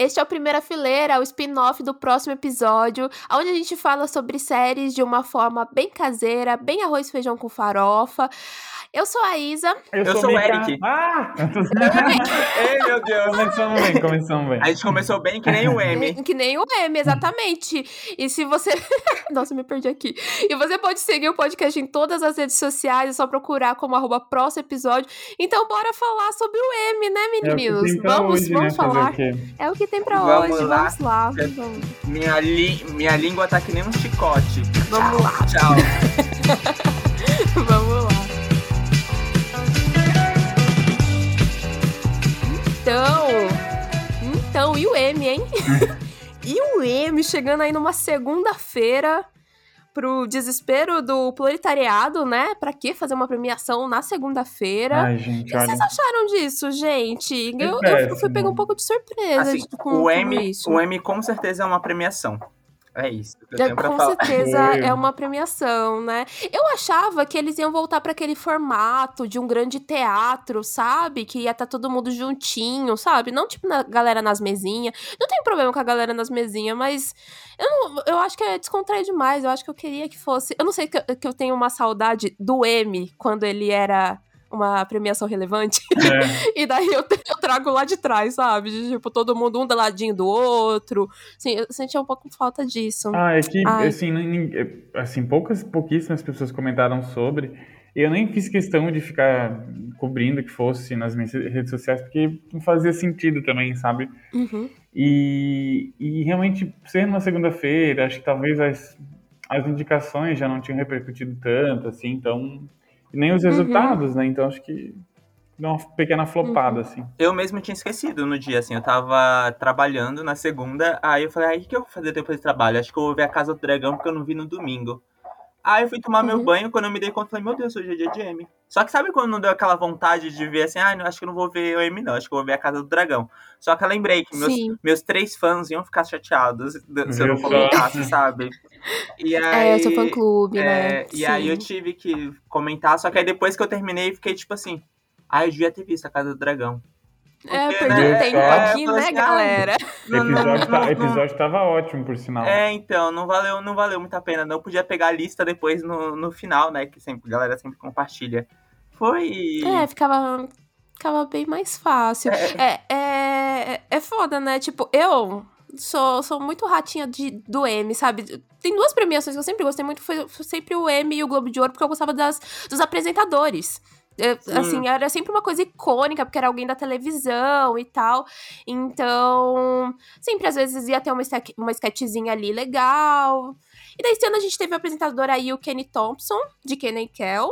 Este é o Primeira Fileira, o spin-off do próximo episódio, onde a gente fala sobre séries de uma forma bem caseira, bem arroz e feijão com farofa. Eu sou a Isa. Eu, eu sou, o Eric. Ah! Ei, meu Deus. Começamos bem, começamos bem. A gente começou bem que nem o M. Que nem o M, exatamente. E se você... Nossa, me perdi aqui. E você pode seguir o podcast em todas as redes sociais, é só procurar como arroba próximo episódio. Então bora falar sobre o M, né, meninos? É vamos, hoje, vamos né? falar. É o que tem pra vamos hoje, lá. vamos lá. Vamos. Minha, li... Minha língua tá que nem um chicote. Vamos lá. Tchau. Então, então, e o M, hein? e o M chegando aí numa segunda-feira pro desespero do proletariado, né? Pra que fazer uma premiação na segunda-feira? Ai, gente, O que olha. vocês acharam disso, gente? Eu, eu péssimo. fui pegar um pouco de surpresa Assim, com, o, com M, isso. o M com certeza é uma premiação. É isso que eu É, com certeza é uma premiação, né? Eu achava que eles iam voltar para aquele formato de um grande teatro, sabe? Que ia estar todo mundo juntinho, sabe? Não tipo na galera nas mesinhas. Não tem problema com a galera nas mesinhas, mas eu, não- eu acho que é descontrair demais. Eu acho que eu queria que fosse. Eu não sei que, eu- que eu tenho uma saudade do M quando ele era uma premiação relevante. É. E daí eu, eu trago lá de trás, sabe? De, tipo, todo mundo um do ladinho do outro. Assim, eu sentia um pouco falta disso. Ah, é que, Ai. assim, é, assim, poucas, pouquíssimas pessoas comentaram sobre. Eu nem fiz questão de ficar cobrindo que fosse nas minhas redes sociais, porque não fazia sentido também, sabe? Uhum. E, e realmente, ser numa segunda-feira, acho que talvez as, as indicações já não tinham repercutido tanto, assim, então. E nem os resultados, né? Então acho que deu uma pequena flopada, assim. Eu mesmo tinha esquecido no dia, assim, eu tava trabalhando na segunda, aí eu falei, ai, o que eu vou fazer depois do trabalho? Acho que eu vou ver a Casa do Dragão, porque eu não vi no domingo. Aí eu fui tomar meu Uhum. banho, quando eu me dei conta, eu falei, meu Deus, hoje é dia de M. Só que sabe quando não deu aquela vontade de ver assim, ah, não, acho que eu não vou ver o M não, acho que eu vou ver a Casa do Dragão. Só que eu lembrei que meus, Sim. meus três fãs iam ficar chateados se eu não colocasse, sabe? E aí, É, o seu fã-clube, né? é, e aí eu Sim. tive que comentar, só que aí depois que eu terminei, fiquei tipo assim, ah, eu devia ter visto a Casa do Dragão. É, Porque, perdi né, um tempo é, aqui, né, assim, galera? O episódio, tá- episódio tava ótimo, por sinal. É, então, não valeu, não valeu muito a pena. Não podia pegar a lista depois no, no final, né? Que sempre, a galera sempre compartilha. Foi. É, ficava, ficava bem mais fácil. É, é, é foda, né? Tipo, eu sou, sou muito ratinha de, do M, sabe? Tem duas premiações que eu sempre gostei muito, foi, foi sempre o M e o Globo de Ouro, porque eu gostava das, dos apresentadores. Sim. assim, era sempre uma coisa icônica, porque era alguém da televisão e tal. Então, sempre às vezes ia ter uma, uma sketchzinha ali legal. E daí, esse ano a gente teve o apresentador aí, o Kenny Thompson, de Kenny Kel.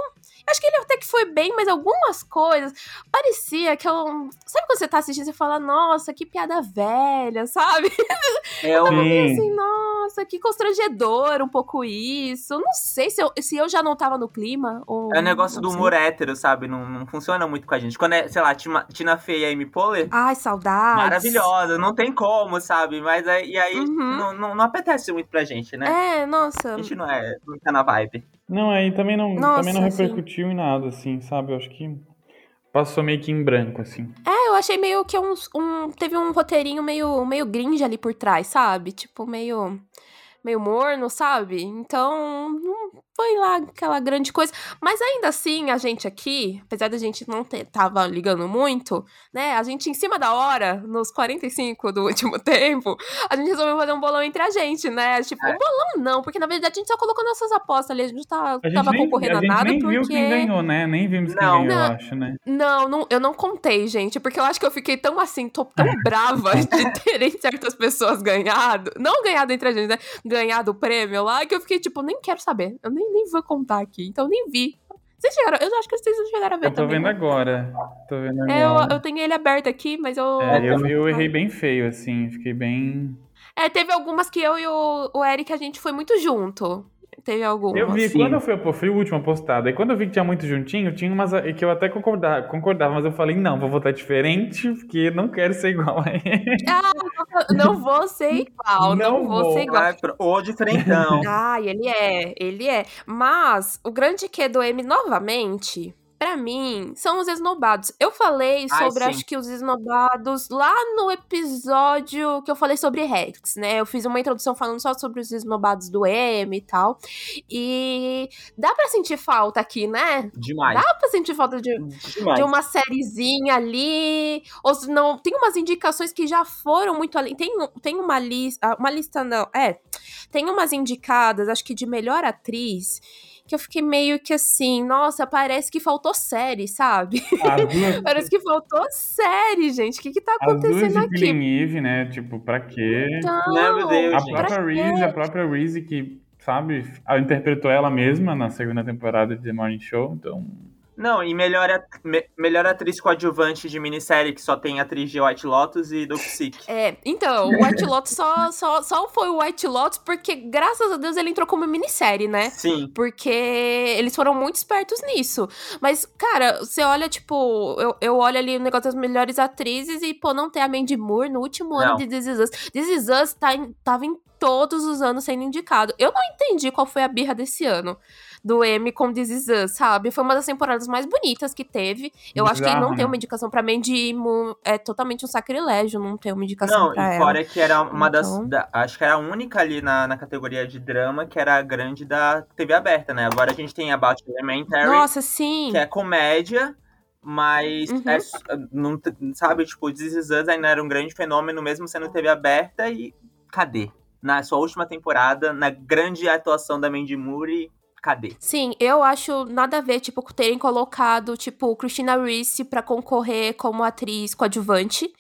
Acho que ele até que foi bem, mas algumas coisas parecia que eu. Sabe quando você tá assistindo e fala, nossa, que piada velha, sabe? É o. Sim. Assim, nossa, que constrangedor um pouco isso. Não sei se eu, se eu já não tava no clima. Ou, É o negócio não do humor hétero, sabe? Não, não funciona muito com a gente. Quando é, sei lá, Tina, Tina Fey e Amy Poehler, Ai, saudades. maravilhosa, não tem como, sabe? Mas aí, e aí Uhum. não, não, não apetece muito pra gente, né? É, nossa. A gente não é, não tá na vibe. Não, aí também não, Nossa, também não repercutiu em nada, assim, sabe? Eu acho que passou meio que em branco, assim. É, eu achei meio que um, um. Teve um roteirinho meio, meio gringe ali por trás, sabe? Tipo, meio. Meio morno, sabe? Então, não foi lá aquela grande coisa. Mas ainda assim, a gente aqui, apesar da gente não ter, tava ligando muito, né? A gente, em cima da hora, nos 45 do último tempo, a gente resolveu fazer um bolão entre a gente, né? Tipo, É. um bolão não, porque na verdade a gente só colocou nossas apostas ali. A gente tá, A gente tava nem, concorrendo a a, gente nada nem porque. viu quem ganhou, né? Nem vimos quem Não. ganhou, Não. eu acho, né? Não, não, eu não contei, gente, porque eu acho que eu fiquei tão assim, tô tão brava de terem certas pessoas ganhado, não ganhado entre a gente, né? Ganhado o prêmio lá, que eu fiquei tipo, nem quero saber, eu nem, nem vou contar aqui, então eu nem vi. Vocês chegaram, eu acho que vocês não chegaram a ver Eu tô também. vendo né? agora. Tô vendo É, eu, agora. eu tenho ele aberto aqui, mas eu. É, eu, eu errei bem feio, assim. Fiquei bem. É, teve algumas que eu e o, o Eric a gente foi muito junto. Teve algumas. Eu vi, assim. quando eu fui, pô, fui o último postado. E quando eu vi que tinha muito juntinho, tinha umas aí que eu até concordava, concordava, mas eu falei, não, vou votar diferente, porque não quero ser igual a ele. Ah, não vou ser igual, não, Não vou, vou. ser igual. Vai pro- Ou diferentão. Ai, ele é, ele é. Mas o grande que do M novamente Pra mim, são os esnobados. Eu falei Ai, sobre, sim. acho que os esnobados lá no episódio que eu falei sobre Rex, né? Eu fiz uma introdução falando só sobre os esnobados do M e tal. E dá pra sentir falta aqui, né? Demais. Dá pra sentir falta de, Demais. de uma sériezinha ali. Ou não, tem umas indicações que já foram muito além. Tem, tem uma lista. Uma lista não. É. Tem umas indicadas, acho que de melhor atriz. Que eu fiquei meio que assim, nossa, parece que faltou série, sabe? As duas, Parece que faltou série, gente. O que que tá acontecendo aqui? Killing Eve, né? Tipo, pra quê? Então, meu Deus, A gente. própria Reese, a própria Reese que, sabe, ela interpretou ela mesma na segunda temporada de The Morning Show, então... Não, e melhor, at- me- melhor atriz coadjuvante de minissérie, que só tem atriz de White Lotus e Dope Sick. É, então, o White Lotus só, só, só foi o White Lotus porque, graças a Deus, ele entrou como minissérie, né? Sim. Porque eles foram muito espertos nisso. Mas, cara, você olha, tipo, eu, eu olho ali o negócio das melhores atrizes e, pô, não tem a Mandy Moore no último ano Não. de This Is Us. This Is Us tá em- tava em todos os anos sendo indicado. Eu não entendi qual foi a birra desse ano do M com This Is Us, sabe? Foi uma das temporadas mais bonitas que teve. Eu acho que não ter né? uma indicação pra Mandy Moore é totalmente um sacrilégio não ter uma indicação Não, pra e ela. fora que era uma das. Então. da- acho que era a única ali na, na categoria de drama que era a grande da TV aberta, né? Agora a gente tem About Elementary, Nossa, sim. que é comédia, mas Uhum. é não, sabe, tipo, This Is Us ainda era um grande fenômeno, mesmo sendo TV aberta, e cadê? Na sua última temporada, na grande atuação da Mandy Moore, cadê? Sim, eu acho nada a ver, tipo, terem colocado, tipo, Christina Ricci pra concorrer como atriz coadjuvante.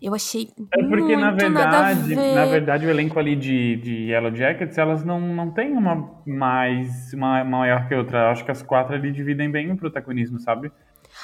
Eu achei É porque, na muito nada a verdade, ver. na verdade, o elenco ali de, de Yellow Jackets, elas não, não tem uma mais uma maior que outra. Eu acho que as quatro ali dividem bem o protagonismo, sabe?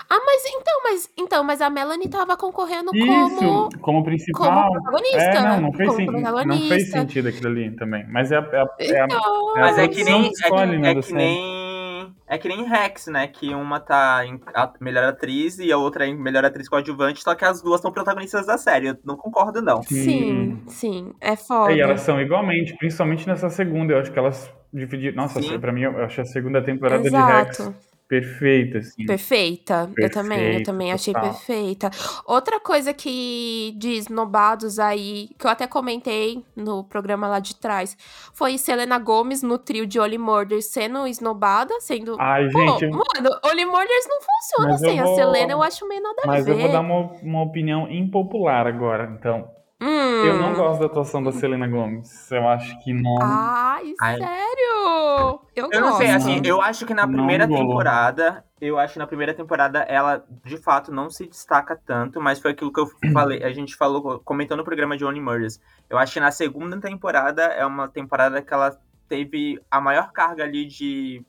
Ah, mas então, mas então, mas a Melanie tava concorrendo Isso, como como principal. como protagonista. É, não, não fez, como sen- não fez sentido aquilo ali também. Mas é, a- é, a- é, a- Então, é a Mas é que nem. É escolhe, que, né, é que nem. É que nem Rex, né? Que uma tá em a melhor atriz e a outra em melhor atriz coadjuvante, só que as duas são protagonistas da série. Eu não concordo, não. sim, sim, é foda. E elas são igualmente, principalmente nessa segunda. Eu acho que elas dividiram. Nossa, Sim. pra mim, eu acho a segunda temporada Exato. de Rex perfeita, assim. Perfeita. eu também, eu Perfeita, também achei total. perfeita. Outra coisa que de esnobados aí, que eu até comentei no programa lá de trás, foi Selena Gomes no trio de Only Murders sendo esnobada, sendo. Ai, Pô, gente, mano, Only Murders não funciona Mas sem a vou- Selena, eu acho meio nada a mas ver. eu vou dar uma, uma opinião impopular agora, então. Hum. Eu não gosto da atuação da Selena Gomes. Eu acho que não. Ai, Ai. sério? Eu, Eu não sei, assim, eu acho que na Não primeira rolou. temporada, eu acho que na primeira temporada ela, de fato, não se destaca tanto, mas foi aquilo que eu falei, a gente falou, comentou no programa de Only Murders. Eu acho que na segunda temporada é uma temporada que ela teve a maior carga ali de,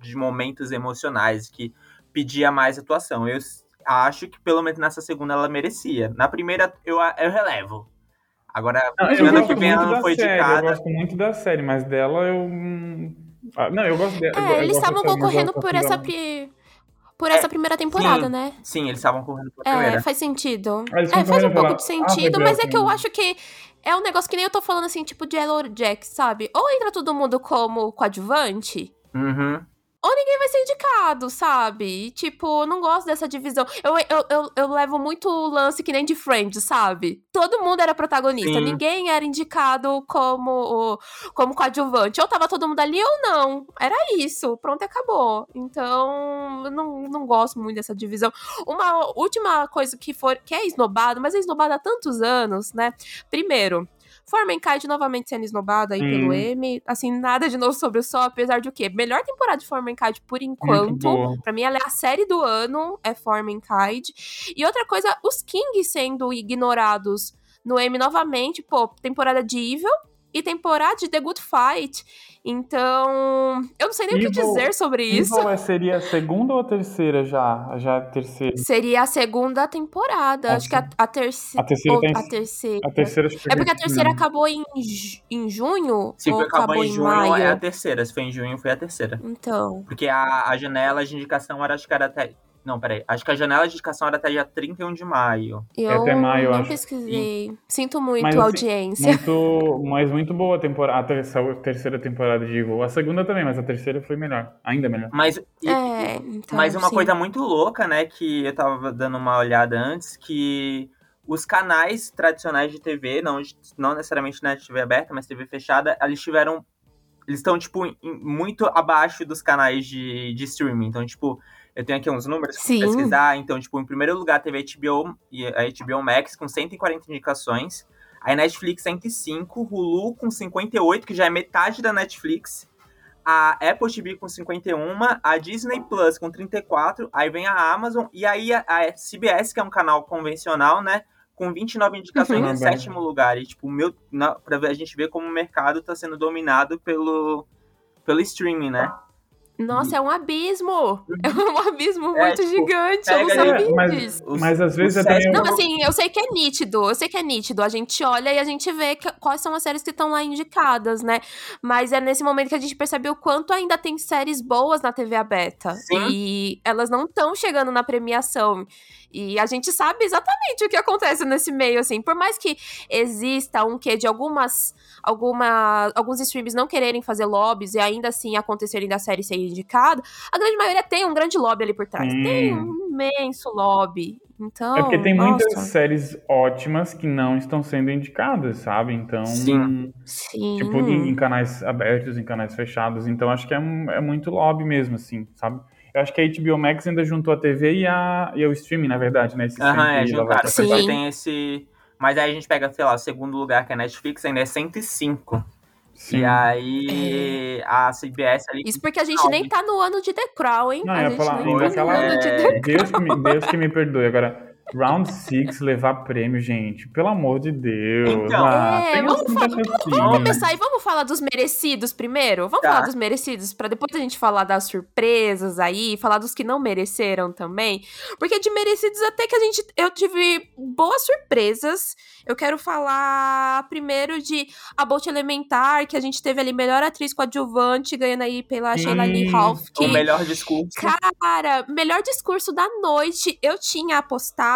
de momentos emocionais, que pedia mais atuação. Eu acho que pelo menos nessa segunda ela merecia. Na primeira, eu, eu relevo. Agora, Não, eu que vem ela não da foi série, eu indicada. gosto muito da série, mas dela eu. hum, ah, Não, eu gosto dela. É, eles estavam concorrendo por essa, pri- por essa primeira temporada, sim. né? Sim, eles estavam correndo pela É, primeira. faz sentido. Ah, eles É, faz um pouco de Ah, sentido, foi mas é que eu acho que é um negócio que nem eu tô falando assim, tipo de Yellow Jack, sabe? Ou entra todo mundo como coadjuvante, Uhum. Ou ninguém vai ser indicado, sabe? E, tipo, eu não gosto dessa divisão. Eu, eu, eu, eu levo muito lance que nem de Friends, sabe? Todo mundo era protagonista, Sim. ninguém era indicado como, como coadjuvante. Ou tava todo mundo ali ou não. Era isso, pronto, acabou. Então, eu não, não gosto muito dessa divisão. Uma última coisa que, for, que é esnobado, mas é esnobado há tantos anos, né? Primeiro, Formencide novamente sendo esnobado aí Hum. pelo M. Assim, nada de novo sobre o Sol, apesar de o quê? Melhor temporada de Formencide por enquanto. Pra mim, ela é a série do ano, é Formencide. E outra coisa, os Kings sendo ignorados no M novamente. Pô, temporada de Evil e temporada de The Good Fight. Então, eu não sei nem o que Evil- dizer sobre isso. Evil é- seria a segunda ou a terceira já? Já a terceira. Seria a segunda temporada. Ah, Acho que a, a terceira. A terceira ou tem- a terceira. A terceira acho que É porque a terceira acabou em, em junho? Se ou foi, acabou em junho, maio? é a terceira. Se foi em junho, foi a terceira. Então. Porque a, a janela de indicação era, acho que era até Não, peraí. Acho que a janela de indicação era até dia 31 de maio. Eu É até maio, eu não acho. pesquisei. Sinto muito Mas, a assim, audiência. Muito, mas muito boa a temporada, a terceira, terceira temporada de Evil. A segunda também, mas a terceira foi melhor. Ainda melhor. Mas, e- É, então. mas uma sim. coisa muito louca, né, que eu tava dando uma olhada antes, que os canais tradicionais de TV, não, não necessariamente na TV aberta, mas TV fechada, eles tiveram. Eles estão, tipo, em- muito abaixo dos canais de, de streaming. Então, tipo, eu tenho aqui uns números pra Sim. pesquisar. Então, tipo, em primeiro lugar teve a HBO, e a HBO Max com 140 indicações. A Netflix 105, Hulu com 58, que já é metade da Netflix. A Apple TV com 51, a Disney Plus com 34, aí vem a Amazon e aí a, a CBS, que é um canal convencional, né, com 29 indicações Uhum. em sétimo lugar. E tipo, meu, na, pra a gente ver como o mercado tá sendo dominado pelo pelo streaming, né? Nossa, é um abismo! É um abismo É, muito tipo, gigante, eu não sabia mas- disso. Mas às vezes é também. Não, assim, eu sei que é nítido, eu sei que é nítido. A gente olha e a gente vê que- quais são as séries que estão lá indicadas, né? Mas é nesse momento que a gente percebe o quanto ainda tem séries boas na TV aberta. Sim. E elas não estão chegando na premiação. E a gente sabe exatamente o que acontece nesse meio, assim. Por mais que exista um quê de algumas, alguma, alguns streams não quererem fazer lobbies e ainda assim acontecerem da série ser indicada, a grande maioria tem um grande lobby ali por trás. Sim. Tem um imenso lobby. Então, É porque tem muitas nossa. séries ótimas que não estão sendo indicadas, sabe? Então. Sim. Sim. Tipo, em, em canais abertos, em canais fechados. Então acho que é, um- é muito lobby mesmo, assim, sabe? Eu acho que a HBO Max ainda juntou a TV e, a, e o streaming, na verdade, né? Esse Aham, é, juntaram. Sim. Tem esse. Mas aí a gente pega, sei lá, o segundo lugar, que é a Netflix, ainda é 105. Sim. E aí a CBS ali. Isso porque a gente nem tá no ano de The Crown, hein? Não, a eu ia gente falar, nem ainda tá no ano de É. The Deus que, me, Deus que me perdoe. Agora, Round 6 levar prêmio, gente. Pelo amor de Deus. Então. ah, É, vamos assim falar- assim, Vamos começar e vamos falar dos merecidos primeiro? Vamos Tá. falar dos merecidos, pra depois a gente falar das surpresas aí, falar dos que não mereceram também. Porque de merecidos até que a gente. Eu tive boas surpresas. Eu quero falar primeiro de A Bolt Elementar, que a gente teve ali melhor atriz coadjuvante, ganhando aí pela Sim. Sheila Lee Ralph. O Que, melhor discurso. Cara, melhor discurso da noite. Eu tinha apostado.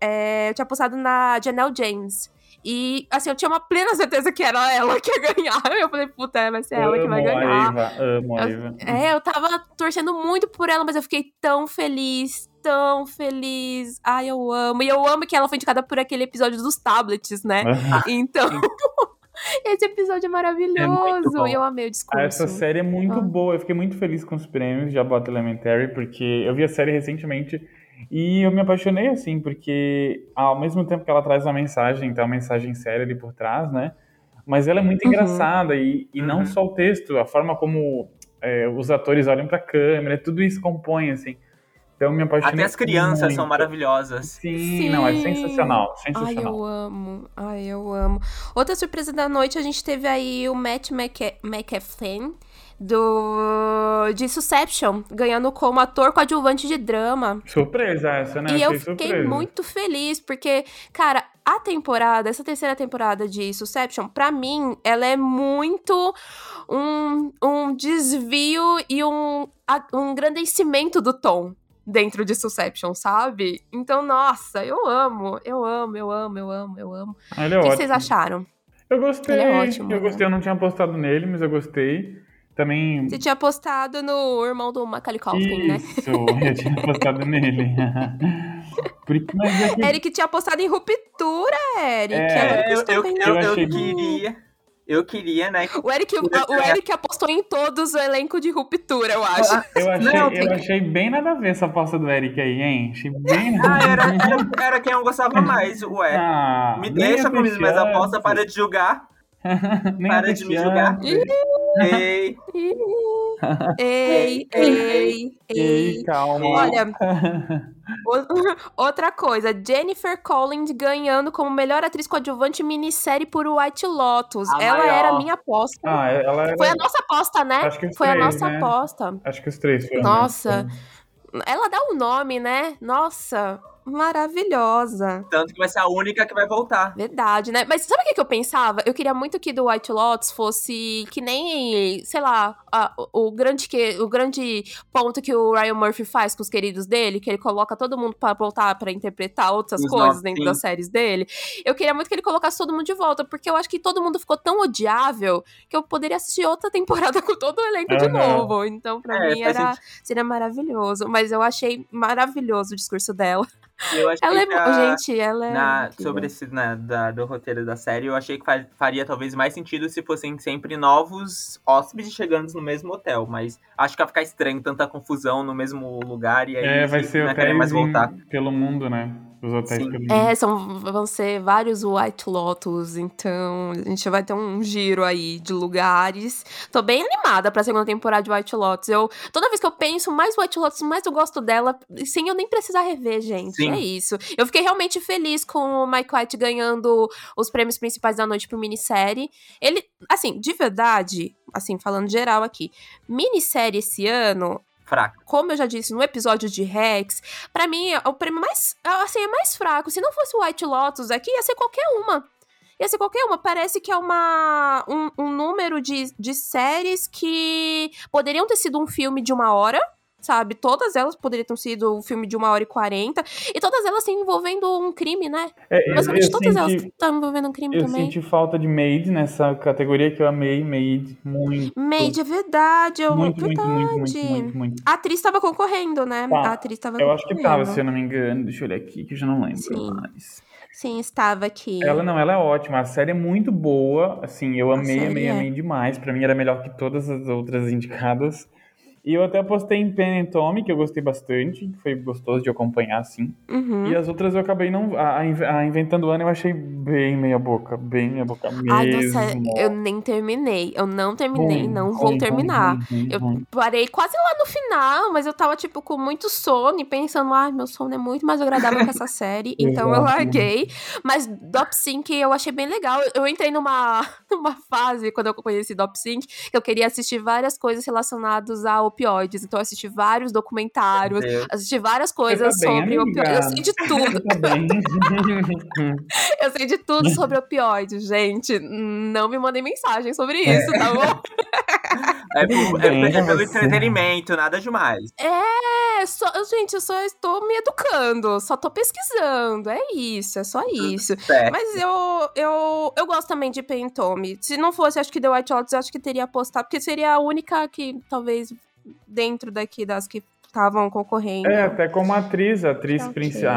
É, eu tinha apostado na Janelle James. E, assim, eu tinha uma plena certeza que era ela que ia ganhar. Eu falei, puta, vai ser ela que vai Amo a ganhar. Eva, amo a Eva. É, eu tava torcendo muito por ela, mas eu fiquei tão feliz, tão feliz. Ai, eu amo. E eu amo que ela foi indicada por aquele episódio dos tablets, né? Então. Esse episódio é maravilhoso. bom. e eu amei o discurso. Ah, Essa série é muito Ah. boa. Eu fiquei muito feliz com os prêmios de Abbott Elementary, porque eu vi a série recentemente e eu me apaixonei, assim, porque ao mesmo tempo que ela traz uma mensagem, tem uma mensagem séria ali por trás, né? Mas ela é muito Uhum. engraçada e, e não Uhum. só o texto, a forma como é, os atores olham pra câmera, tudo isso compõe, assim. Então eu me apaixonei Até as crianças muito. são maravilhosas. Sim, não, é Sim. sensacional, Ai, sensacional. eu amo. Ai, eu amo. Outra surpresa da noite, a gente teve aí o Matt McA- McAfee do de Succession, ganhando como ator coadjuvante de drama. Surpresa essa, né? e eu fiquei surpresa. muito feliz, porque, cara, a temporada, essa terceira temporada de Succession, pra mim, ela é muito um, um desvio e um, um engrandecimento do tom dentro de Succession, sabe? Então, nossa, eu amo, eu amo, eu amo, eu amo, eu amo. Ele é O que vocês acharam? Eu gostei. É ótimo, Eu né? gostei, eu não tinha apostado nele, mas eu gostei. Também. Você tinha apostado no irmão do Macaulay Culkin, né? Isso, eu tinha apostado nele. Porque, mas é que Eric tinha apostado em Ruptura, Eric. É, eu, eu, eu, Eu queria. Eu queria, né? O Eric, o, o Eric apostou em todos o elenco de Ruptura, eu acho. eu achei, Não, eu achei bem nada a ver essa aposta do Eric aí, hein? Achei bem nada Ah, a era, ver. era, era quem eu gostava mais, ué. Ah, Me deixa com as minhas apreciante. apostas, para de julgar. Nem para de me julgar. Ei, Ei, ei, Ei, ei. calma. Olha, outra coisa, Jennifer Collins ganhando como melhor atriz coadjuvante minissérie por White Lotus. A Ela maior. era a minha aposta. Ah, ela era... Foi a nossa aposta, né? Acho que os Foi a nossa né? aposta. Acho que os três foram. Nossa. Ela dá um nome, né? Nossa. Maravilhosa. Tanto que vai ser a única que vai voltar. Verdade, né? Mas sabe o que, que eu pensava? Eu queria muito que do White Lotus fosse que nem, sei lá, a, o, grande que, o grande ponto que o Ryan Murphy faz com os queridos dele, que ele coloca todo mundo para voltar para interpretar outras os coisas dentro sim. das séries dele. Eu queria muito que ele colocasse todo mundo de volta, porque eu acho que todo mundo ficou tão odiável que eu poderia assistir outra temporada com todo o elenco uhum. de novo. Então, pra é, mim, era, seria maravilhoso. Mas eu achei maravilhoso o discurso dela. Eu achei ela é, a, gente, ela é. Na, sobre esse né, da, do roteiro da série, eu achei que faria talvez mais sentido se fossem sempre novos hóspedes chegando no mesmo hotel. Mas acho que vai ficar estranho tanta confusão no mesmo lugar e aí é, vai ser não querer mais voltar. Pelo mundo, né? Os hotéis. É, são, vão ser vários White Lotus, então a gente vai ter um giro aí de lugares. Tô bem animada pra segunda temporada de White Lotus. Eu, toda vez que eu penso mais White Lotus, mais eu gosto dela, sem eu nem precisar rever, gente. Sim. É isso. Eu fiquei realmente feliz com o Mike White ganhando os prêmios principais da noite pro minissérie. Ele, assim, de verdade, assim, falando geral aqui, minissérie esse ano fraco. Como eu já disse no episódio de Rex, para mim o prêmio mais, assim, é mais fraco. Se não fosse o White Lotus aqui, ia ser qualquer uma. Ia ser qualquer uma. Parece que é uma, um, um número de, de séries que poderiam ter sido um filme de uma hora sabe? Todas elas poderiam ter sido um filme de uma hora e quarenta, e todas elas têm envolvendo um crime, né? É, Basicamente todas elas estão envolvendo um crime eu também. Eu senti falta de Made nessa categoria que eu amei, Made, muito. Made, é verdade, eu... Muito, verdade. muito, muito, muito, muito, A atriz estava concorrendo, né? Tá. A atriz estava Eu acho que estava, se eu não me engano, deixa eu olhar aqui, que eu já não lembro Sim. mais. Sim, estava aqui. Ela não, ela é ótima. A série é muito boa. Assim, eu amei, amei, é. amei demais. Para mim era melhor que todas as outras indicadas. E eu até postei em Pen and Tommy, que eu gostei bastante, foi gostoso de acompanhar, assim. Uhum. E as outras eu acabei não... A, a Inventando Ana eu achei bem meia boca, bem meia boca mesmo. Ai, nossa, eu nem terminei. Eu não terminei, não vou terminar. eu parei quase lá no final, mas eu tava, tipo, com muito sono e pensando, ai, ah, meu sono é muito mais agradável que essa série, então eu larguei. Mas Dop Sync eu achei bem legal. Eu entrei numa, numa fase, quando eu conheci Dop Sync, que eu queria assistir várias coisas relacionadas ao opioides. Então eu assisti vários documentários, assisti várias coisas tá sobre opioides. Eu sei de tudo. Tá eu sei de tudo sobre opioides, gente. Não me mandem mensagem sobre isso, tá bom? É, por, é, é, pelo entretenimento, nada demais. É, só, gente, eu só estou me educando, só tô pesquisando. É isso, é só isso. Certo. Mas eu, eu, eu gosto também de Pentome. Se não fosse, acho que The White Lotus, acho que teria apostado, porque seria a única que talvez dentro daqui das que estavam concorrendo. É, até como atriz, a atriz okay. principal,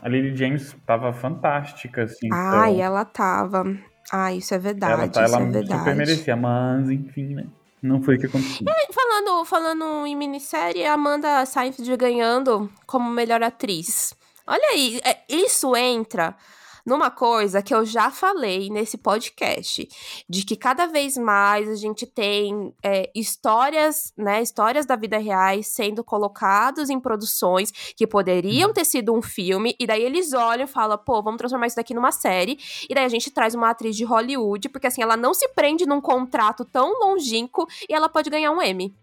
a Lily James estava fantástica, assim. Ai, então... ela tava. Ah, isso é verdade, ela, tá, isso ela é verdade. super merecia, mas enfim, né? Não foi o que aconteceu. E, falando, falando em minissérie, Amanda Seyfried ganhando como melhor atriz. Olha aí, é, isso entra numa coisa que eu já falei nesse podcast, de que cada vez mais a gente tem é, histórias, né, histórias da vida reais sendo colocados em produções que poderiam uhum. ter sido um filme, e daí eles olham e falam, pô, vamos transformar isso daqui numa série, e daí a gente traz uma atriz de Hollywood, porque assim, ela não se prende num contrato tão longínquo e ela pode ganhar um Emmy.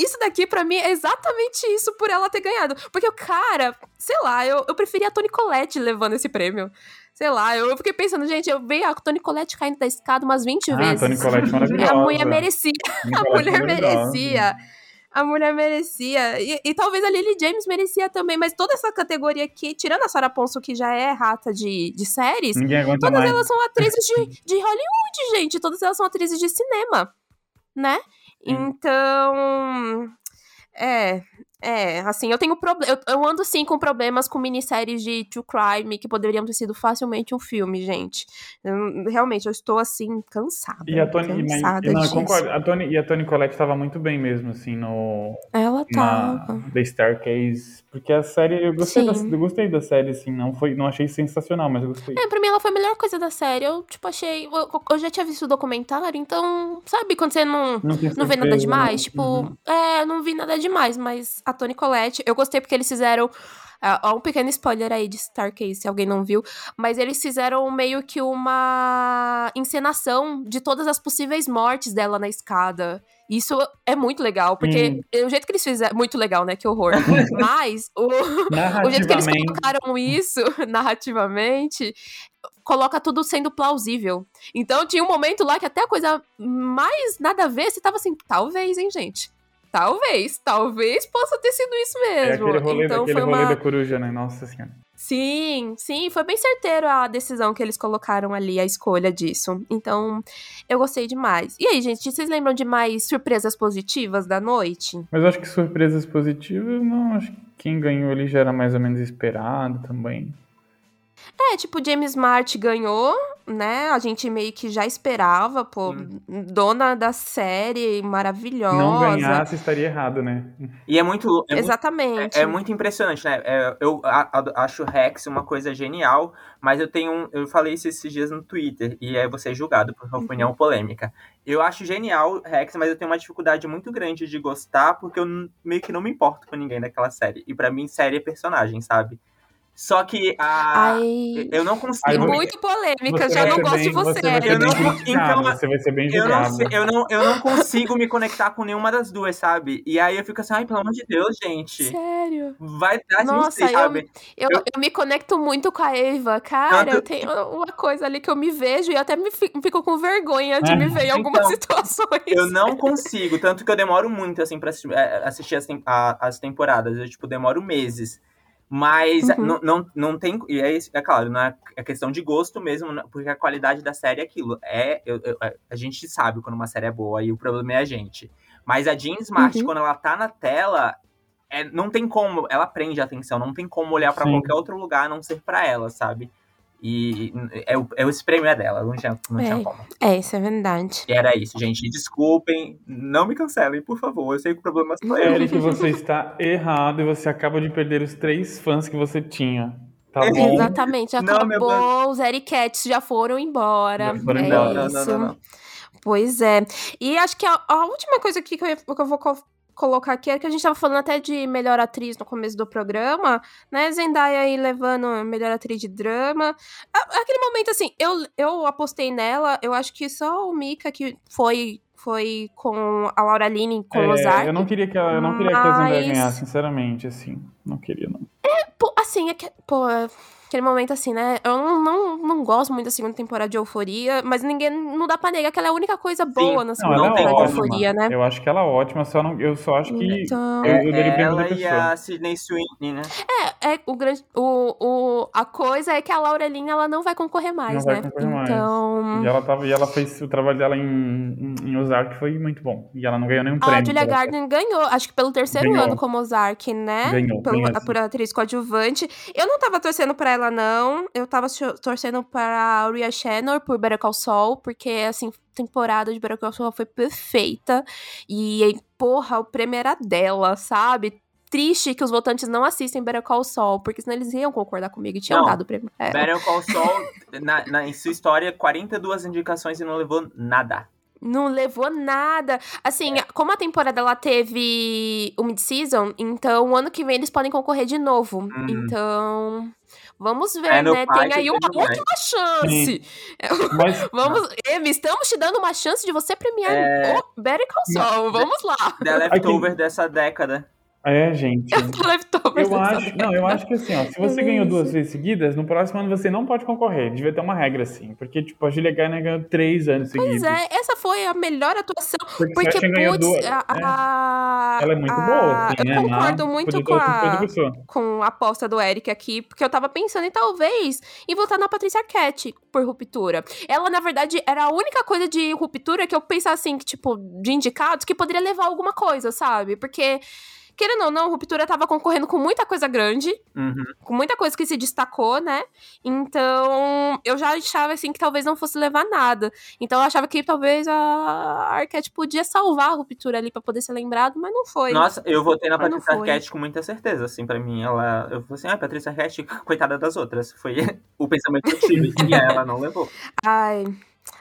Isso daqui, para mim, é exatamente isso por ela ter ganhado. Porque o cara, sei lá, eu, eu preferia a Toni Collette levando esse prêmio. Sei lá, eu, eu fiquei pensando, gente, eu vi a Toni Collette caindo da escada umas 20 ah, vezes. A Toni Collette maravilhosa. A mulher merecia. A mulher merecia. A mulher merecia. E, e, talvez a Lily James merecia também, mas toda essa categoria aqui, tirando a Sarah Ponso, que já é rata de, de séries, todas mais. elas são atrizes de, de Hollywood, gente. Todas elas são atrizes de cinema, né? Então. É, é, assim, eu tenho problema. Eu, eu, ando sim com problemas com minisséries de True Crime que poderiam ter sido facilmente um filme, gente. Eu, realmente, eu estou assim, cansada. E a Tony. Cansada e, não, disso. concordo. A Tony, e a Tony Collette estava muito bem mesmo, assim, no. Ela tava. The Staircase. Porque a série. Eu gostei, da, eu gostei da série, assim. Não, foi, não achei sensacional, mas eu gostei. É, pra mim ela foi a melhor coisa da série. Eu, tipo, achei. Eu, eu já tinha visto o documentário, então. Sabe quando você não, não, não vê nada demais? Né? Tipo, uhum. é, não vi nada demais, mas a Toni Collette, eu gostei porque eles fizeram Ó, um pequeno spoiler aí de Starcase, se alguém não viu. Mas eles fizeram meio que uma encenação de todas as possíveis mortes dela na escada. Isso é muito legal, porque hum. o jeito que eles fizeram. Muito legal, né? Que horror. Mas o, o jeito que eles colocaram isso narrativamente coloca tudo sendo plausível. Então tinha um momento lá que até a coisa mais nada a ver, você tava assim, talvez, hein, gente? Talvez, talvez possa ter sido isso mesmo. É aquele rolê, então, daquele rolê uma... da coruja, né? Nossa senhora. Sim, sim, foi bem certeiro a decisão que eles colocaram ali, a escolha disso. Então, eu gostei demais. E aí, gente, vocês lembram de mais surpresas positivas da noite? Mas acho que surpresas positivas, não, acho que quem ganhou ali já era mais ou menos esperado também. É, tipo, James Smart ganhou, né? A gente meio que já esperava, pô, hum. dona da série, maravilhosa. Não ganhasse estaria errado, né? E é muito. É Exatamente. Muito, é, é, muito impressionante, né? É, eu a, a, acho Rex uma coisa genial, mas eu tenho um, Eu falei isso esses dias no Twitter, e aí você é julgado por uma opinião uhum. polêmica. Eu acho genial Rex, mas eu tenho uma dificuldade muito grande de gostar, porque eu meio que não me importo com ninguém daquela série. E para mim, série é personagem, sabe? Só que a. Ai, eu não consigo. Ai, muito polêmica, já não gosto bem, de você. você eu não, então, você vai ser bem eu não, eu não, eu não consigo me conectar com nenhuma das duas, sabe? E aí eu fico assim, ai, pelo amor de Deus, gente. Sério? Vai dar Nossa, gente, sabe? Eu, eu, eu, me conecto muito com a Eva, cara. Eu tenho uma coisa ali que eu me vejo e até me fico, fico com vergonha de é. me ver em algumas então, situações. Eu não consigo, tanto que eu demoro muito, assim, pra assistir, é, assistir as, as temporadas. Eu, tipo, demoro meses. Mas uhum. não, não, não tem. E é, é claro, não é, é questão de gosto mesmo, porque a qualidade da série é aquilo. É, eu, eu, a gente sabe quando uma série é boa e o problema é a gente. Mas a Jean Smart, uhum. quando ela tá na tela, é, não tem como. Ela prende a atenção, não tem como olhar para qualquer outro lugar a não ser para ela, sabe? E é, o, é o esprêmio é dela, não tinha, não é, tinha como. É, isso é verdade. E era isso, gente. Desculpem, não me cancelem, por favor. Eu sei que o problema é eu. Eric, você está errado e você acaba de perder os três fãs que você tinha. Tá bom? Exatamente, acabou. Não, os Eric Cats já foram embora. Já foram é embora. Isso. Não, não, não, Pois é. E acho que a, a última coisa aqui que eu, que eu vou colocar aqui é que a gente tava falando até de melhor atriz no começo do programa, né? Zendaya aí levando melhor atriz de drama. Aquele momento, assim, eu, eu apostei nela, eu acho que só o Mika que foi foi com a Laura Linney, com é, Ozark. Eu não queria que ela, eu não queria mas... que a Zendaya ganhasse, sinceramente, assim. Não queria, não. É, pô, assim, é que, pô, aquele momento assim, né? Eu não, não, não gosto muito da segunda temporada de Euforia, mas ninguém não dá pra negar que ela é a única coisa boa Sim. na segunda não, temporada de Euforia, né? Eu acho que ela é ótima, só não, eu só acho que então... eu, eu ela e a Sidney Sweeney, né? É, é o grande o, o a coisa é que a Laurelinha ela não vai concorrer mais, não né? Vai concorrer então, mais. E ela tava e ela fez o trabalho dela em, em, em Ozark foi muito bom. E ela não ganhou nenhum prêmio. A Julia Garden ganhou, acho que pelo terceiro ganhou. ano como Ozark, né? Ganhou, pelo, ganhou, por atriz coadjuvante. Eu não tava torcendo pra ela não eu tava torcendo para a Shannon por Better Call Saul, porque, assim, temporada de Better Call Saul foi perfeita. E, porra, o prêmio era dela, sabe? Triste que os votantes não assistem Better Call Saul, porque senão eles iam concordar comigo e tinham não, dado o prêmio. É. Better Call Saul, na, na, em sua história, 42 indicações e não levou nada. Não levou nada. Assim, é. como a temporada ela teve o mid-season, então o ano que vem eles podem concorrer de novo. Uhum. Então, Vamos ver, é né? Tem aí uma última chance. Mas, Vamos, Emi, estamos te dando uma chance de você premiar é... o Better Call Saul. Vamos lá. The Leftover dessa década. É, gente. Eu acho, não, eu acho que assim, ó, se você ganhou duas vezes seguidas, no próximo ano você não pode concorrer. Devia ter uma regra assim, porque tipo a Julia Garner ganhou três anos seguidos. Pois é, essa foi a melhor atuação, porque, porque putz, duas, a, a, ela é muito a, boa, assim, Eu né? concordo muito com a, com a aposta do Eric aqui, porque eu tava pensando em talvez em votar na Patrícia Arquette por ruptura. Ela na verdade era a única coisa de ruptura que eu pensava assim, que tipo de indicados que poderia levar alguma coisa, sabe? Porque querendo ou não, Ruptura tava concorrendo com muita coisa grande, uhum. com muita coisa que se destacou, né? Então, eu já achava, assim, que talvez não fosse levar nada. Então, eu achava que talvez a Arquette podia salvar a Ruptura ali pra poder ser lembrado, mas não foi. Nossa, eu votei na mas Patrícia Arquette com muita certeza, assim, pra mim. Ela, eu falei assim, ah, Patrícia Arquette, coitada das outras. Foi o pensamento que eu tive, e ela não levou. Ai...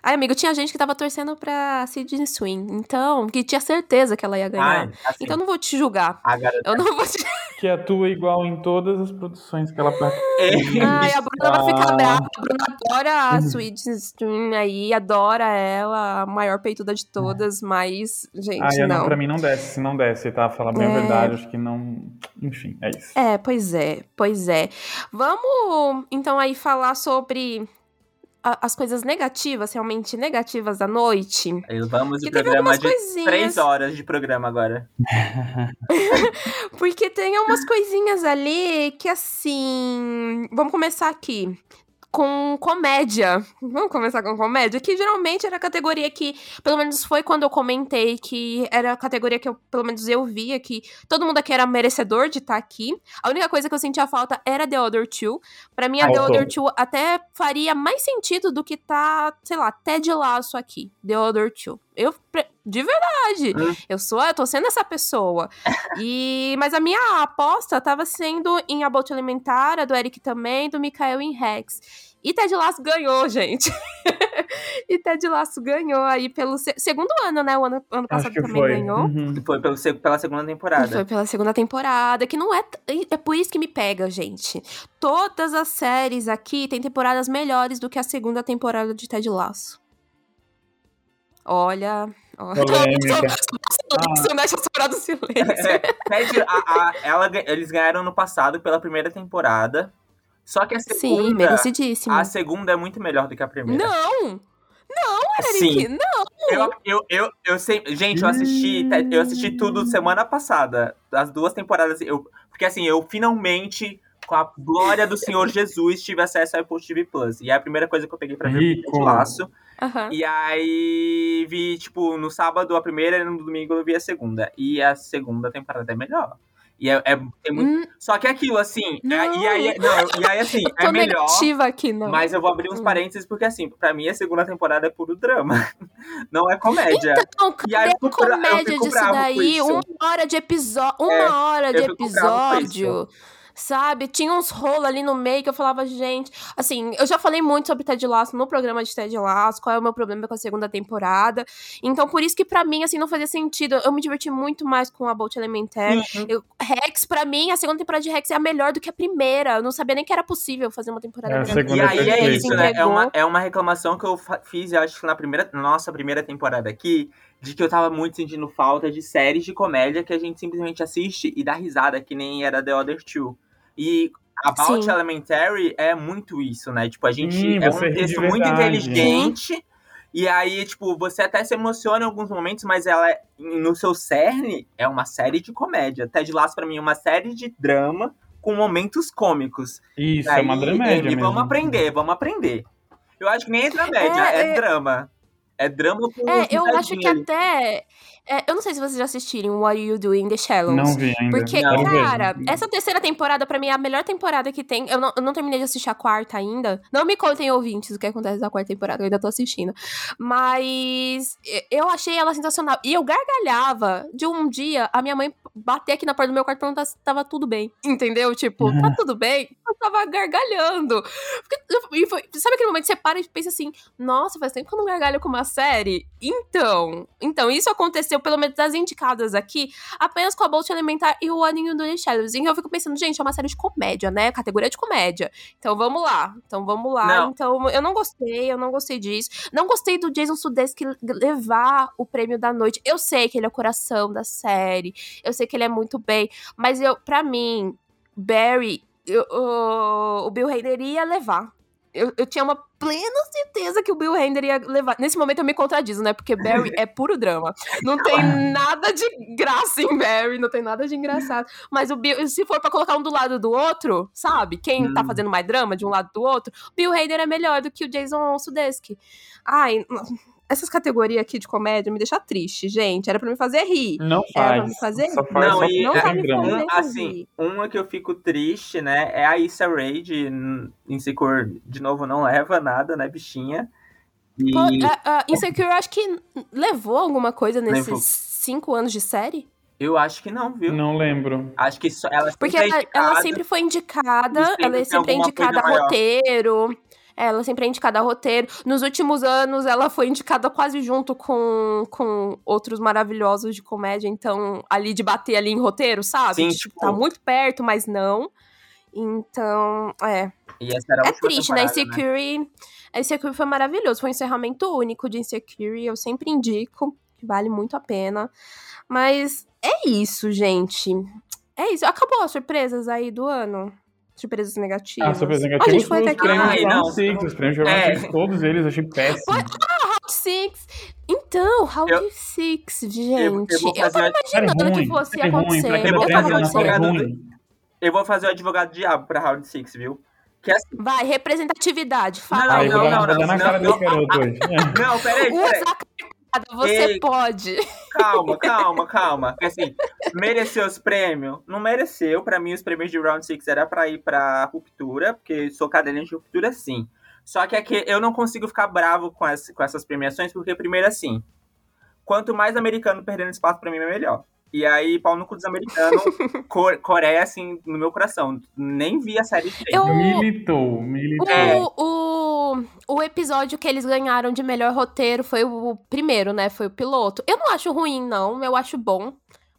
Ai, amigo, tinha gente que tava torcendo pra Sidney Swing. Então, que tinha certeza que ela ia ganhar. Ai, assim, então, eu não vou te julgar. a garota... Eu não vou te. Que atua igual em todas as produções que ela participa. É. Ai, a Bruna vai ficar Ah. brava. A Bruna adora a Uhum. Sweet Stream aí, adora ela, a maior peituda de todas, mas, gente, Ah, eu não, não. pra mim não desce. Se não desce, tá? Falar bem a É. verdade, acho que não. Enfim, é isso. É, pois é, pois é. Vamos então aí falar sobre a- as coisas negativas, realmente negativas da noite. Vamos de programa de coisinhas. três horas de programa agora. Porque tem umas coisinhas ali que assim. Vamos começar aqui. Com comédia. Vamos começar com comédia? Que geralmente era a categoria que, pelo menos foi quando eu comentei, que era a categoria que eu, pelo menos eu via que todo mundo aqui era merecedor de estar aqui. A única coisa que eu sentia falta era The Other Two. Pra mim, a The Faltou. Other Two até faria mais sentido do que tá, sei lá, Ted Laço aqui. The Other Two. Eu, de verdade, Hum. eu sou, eu tô sendo essa pessoa. E, mas a minha aposta tava sendo em About Elementar, a do Eric também, do Mikael em Rex. E Ted Lasso ganhou, gente. e Ted Lasso ganhou aí pelo se- segundo ano, né? O ano, ano passado que também foi. ganhou. Uhum. Foi pelo, se- pela segunda temporada. Foi pela segunda temporada, que não é. É por isso que me pega, gente. Todas as séries aqui têm temporadas melhores do que a segunda temporada de Ted Lasso. Olha. Olha. Polêmica. Silêncio, deixa eu sobrar do silêncio. É, a- a- ela eles ganharam no passado pela primeira temporada. Só que a Sim, segunda, merecidíssimo. a segunda é muito melhor do que a primeira. Não! Não, Eric! Sim. Não! Eu, eu, eu, eu sei, gente, eu assisti, Ted- eu assisti tudo semana passada, as duas temporadas, eu, porque assim, eu finalmente, com a glória do Senhor Jesus, tive acesso ao Apple TV Plus. E é a primeira coisa que eu peguei pra ver de laço. Aham. E aí vi, tipo, no sábado a primeira e no domingo eu vi a segunda. E a segunda temporada é melhor. E é, é- tem muito... Hum, Só que é aquilo, assim, Não. é- e aí, não, e aí assim, eu tô é melhor. aqui, não. Mas eu vou abrir uns Hum. parênteses, porque assim, pra mim a segunda temporada é puro drama. Não é comédia. Então, E aí eu eu comédia fico disso daí? Uma hora de episódio. Uma É, hora de eu episódio. Sabe? Tinha uns rolos ali no meio que eu falava, gente. Assim, eu já falei muito sobre Ted Lasso no programa de Ted Lasso, qual é o meu problema com a segunda temporada. Então, por isso que pra mim, assim, não fazia sentido. Eu me diverti muito mais com About Elementary. Sim. Eu- Rex, pra mim, a segunda temporada de Rex é a melhor do que a primeira. Eu não sabia nem que era possível fazer uma temporada É, a grande. E aí é isso, né? É uma, é uma reclamação que eu fiz, eu acho que na primeira, na nossa primeira temporada aqui, de que eu tava muito sentindo falta de séries de comédia que a gente simplesmente assiste e dá risada, que nem era The Other Two. E About Sim. Elementary é muito isso, né? Tipo, a gente Sim, é um texto muito inteligente. E aí, tipo, você até se emociona em alguns momentos, mas ela, é- no seu cerne, é uma série de comédia. Ted Lasso, pra mim, é uma série de drama com momentos cômicos. Isso, Aí, é uma dramédia mesmo. vamos aprender, vamos aprender. Eu acho que nem é dramédia, É, é, é- drama. É drama com É, eu acho que ali. até. É, eu não sei se vocês já assistiram What You Do in the Shallows. Não vi ainda. Porque, Não. cara, essa terceira temporada, pra mim, é a melhor temporada que tem. Eu não, eu não terminei de assistir a quarta ainda. Não me contem, ouvintes, o que acontece na quarta temporada, eu ainda tô assistindo. Mas eu achei ela sensacional. E eu gargalhava de um dia a minha mãe bater aqui na porta do meu quarto e perguntar se tava tudo bem. Entendeu? Tipo, Uhum. tá tudo bem? Eu tava gargalhando. Porque- foi- sabe aquele momento que você para e pensa assim: nossa, faz tempo que eu não gargalho com uma série? Então, então isso aconteceu, pelo menos das indicadas aqui, apenas com a Bolt Elementar e o Aninho do Shadows. Então eu fico pensando, gente, é uma série de comédia, né? Categoria de comédia. Então vamos lá. Então vamos lá. Não. Então eu não gostei, eu não gostei disso. Não gostei do Jason Sudeikis levar o prêmio da noite. Eu sei que ele é o coração da série. Eu sei que ele é muito bem, mas eu, para mim, Barry, eu- o, o Bill Hader ia levar. Eu, eu tinha uma plena certeza que o Bill Hader ia levar. Nesse momento eu me contradizo, né? Porque Barry é puro drama. Não tem nada de graça em Barry, não tem nada de engraçado. Mas o Bill, se for pra colocar um do lado do outro, sabe? Quem tá Hum. fazendo mais drama de um lado do outro, o Bill Hader é melhor do que o Jason Sudeikis. Ai, essas categorias aqui de comédia me deixam triste, gente. Era pra me fazer rir. Não Era pra faz. me fazer? Só faz Não, só e- Não é, vai me Um, assim, rir. uma que eu fico triste, né, é a Issa Rae de Insecure, de novo, não leva nada, né, bichinha. E Pô, a- a Insecure, eu acho que levou alguma coisa nesses Levou. cinco anos de série. eu acho que não, viu? Não lembro. Acho que só, ela Porque sempre é ela, ela sempre foi indicada, E sempre ela é sempre é indicada a roteiro. Ela sempre é indicada a roteiro. Nos últimos anos, ela foi indicada quase junto com, com outros maravilhosos de comédia. Então, ali de bater ali em roteiro, sabe? Sim, tipo, tipo- tá muito perto, mas não. Então, é. É triste, né? temporada, Insecurity. Insecurity foi maravilhoso. Foi um encerramento único de Insecurity. Eu sempre indico. Que vale muito a pena. Mas é isso, gente. É isso. Acabou as surpresas aí do ano. Surpresas negativas. Ah, sobre os A gente foi até aqui. prêmios Ai, não. Round Six, os prêmios de Round É. Six, todos eles eu achei péssimo. Round Six. Então, Round Eu- Six, eu gente. vou Eu, fazer tava imaginando ruim, que fosse ruim, acontecer. Eu não tava. Eu vou fazer o advogado diabo pra Round 6, viu? Que é assim. Vai, representatividade. Fala Não, Aí, vou não, não, não, não. Não. Usa a cartada, você pode. Calma, calma, calma. Porque, Assim, mereceu os prêmios? Não mereceu. Pra mim, os prêmios de Round 6 era pra ir pra ruptura, porque sou cadeirante de ruptura, sim. Só que aqui eu não consigo ficar bravo com, essa- com essas premiações, porque, primeiro, assim, quanto mais americano perdendo espaço pra mim, é melhor. E aí, pau no cu dos americanos, Cor- Coreia, assim, no meu coração. Nem vi a série. Eu- Militou, militou. É. O, o, o episódio que eles ganharam de melhor roteiro foi o primeiro, né? Foi o piloto. Eu não acho ruim, não. Eu acho bom.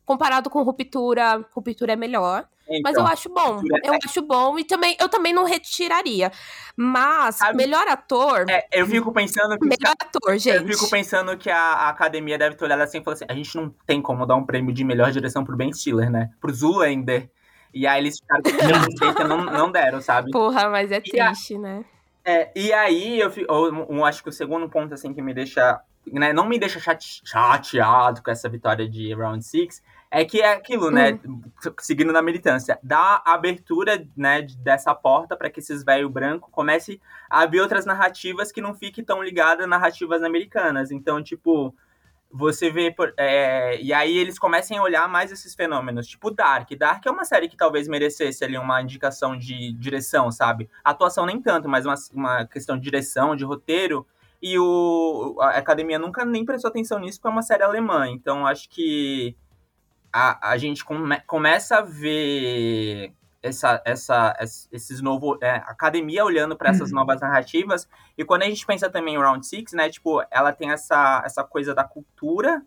Comparado com Ruptura, Ruptura é melhor. Mas Então, eu acho bom. É Eu acho bom. E também, eu também não retiraria. Mas, Sabe- melhor ator. é, eu fico pensando que... melhor ator, Eu gente. fico pensando que a, a academia deve ter olhado assim e falado assim: a gente não tem como dar um prêmio de melhor direção pro Ben Stiller, né? Pro Zoolander. E aí eles ficaram com não, não deram, sabe? Porra, mas é E a- triste, né? É, e aí eu, eu, eu acho que o segundo ponto, assim, que me deixa. Né, não me deixa chate- chateado com essa vitória de Round Six é que é aquilo, né? Seguindo na militância, dá abertura, né, de- dessa porta para que esses velho branco comece a abrir outras narrativas que não fiquem tão ligadas a narrativas americanas. Então, tipo, você vê. é, e aí eles comecem a olhar mais esses fenômenos, tipo Dark. Dark é uma série que talvez merecesse ali uma indicação de direção, sabe? Atuação nem tanto, mas uma, uma questão de direção, de roteiro. E o, a academia nunca nem prestou atenção nisso, porque é uma série alemã. Então acho que a, a gente come- começa a ver essa, essa, es- esses novos. É, academia olhando para essas novas narrativas. E quando a gente pensa também em Round Six, né? Tipo, ela tem essa, essa coisa da cultura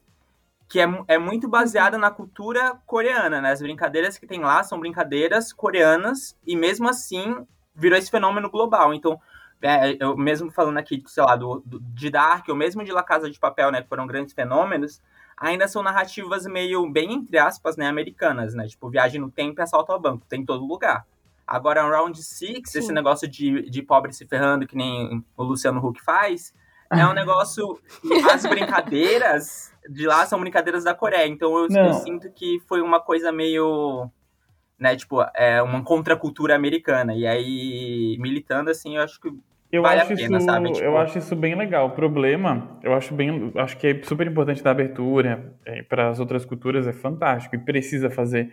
que é, é muito baseada na cultura coreana, né? As brincadeiras que tem lá são brincadeiras coreanas e mesmo assim virou esse fenômeno global. Então, é, eu mesmo falando aqui, sei lá, do, do- de Dark, ou mesmo de La Casa de Papel, né? Que foram grandes fenômenos, ainda são narrativas meio, bem entre aspas, né? Americanas, né? Tipo, viagem no tempo e assalto ao banco. Tem em todo lugar. Agora, Round Six, Sim. esse negócio de, de pobre se ferrando, que nem o Luciano Huck faz, é um negócio. As brincadeiras de lá são brincadeiras da Coreia. Então eu, eu sinto que foi uma coisa meio. Né, tipo, é uma contracultura americana. E aí, militando, assim, eu acho que. Eu Vale acho pena, isso, sabe? Tipo- eu acho isso bem legal. O problema, eu acho bem, acho que é super importante dar abertura para as outras culturas é fantástico e precisa fazer.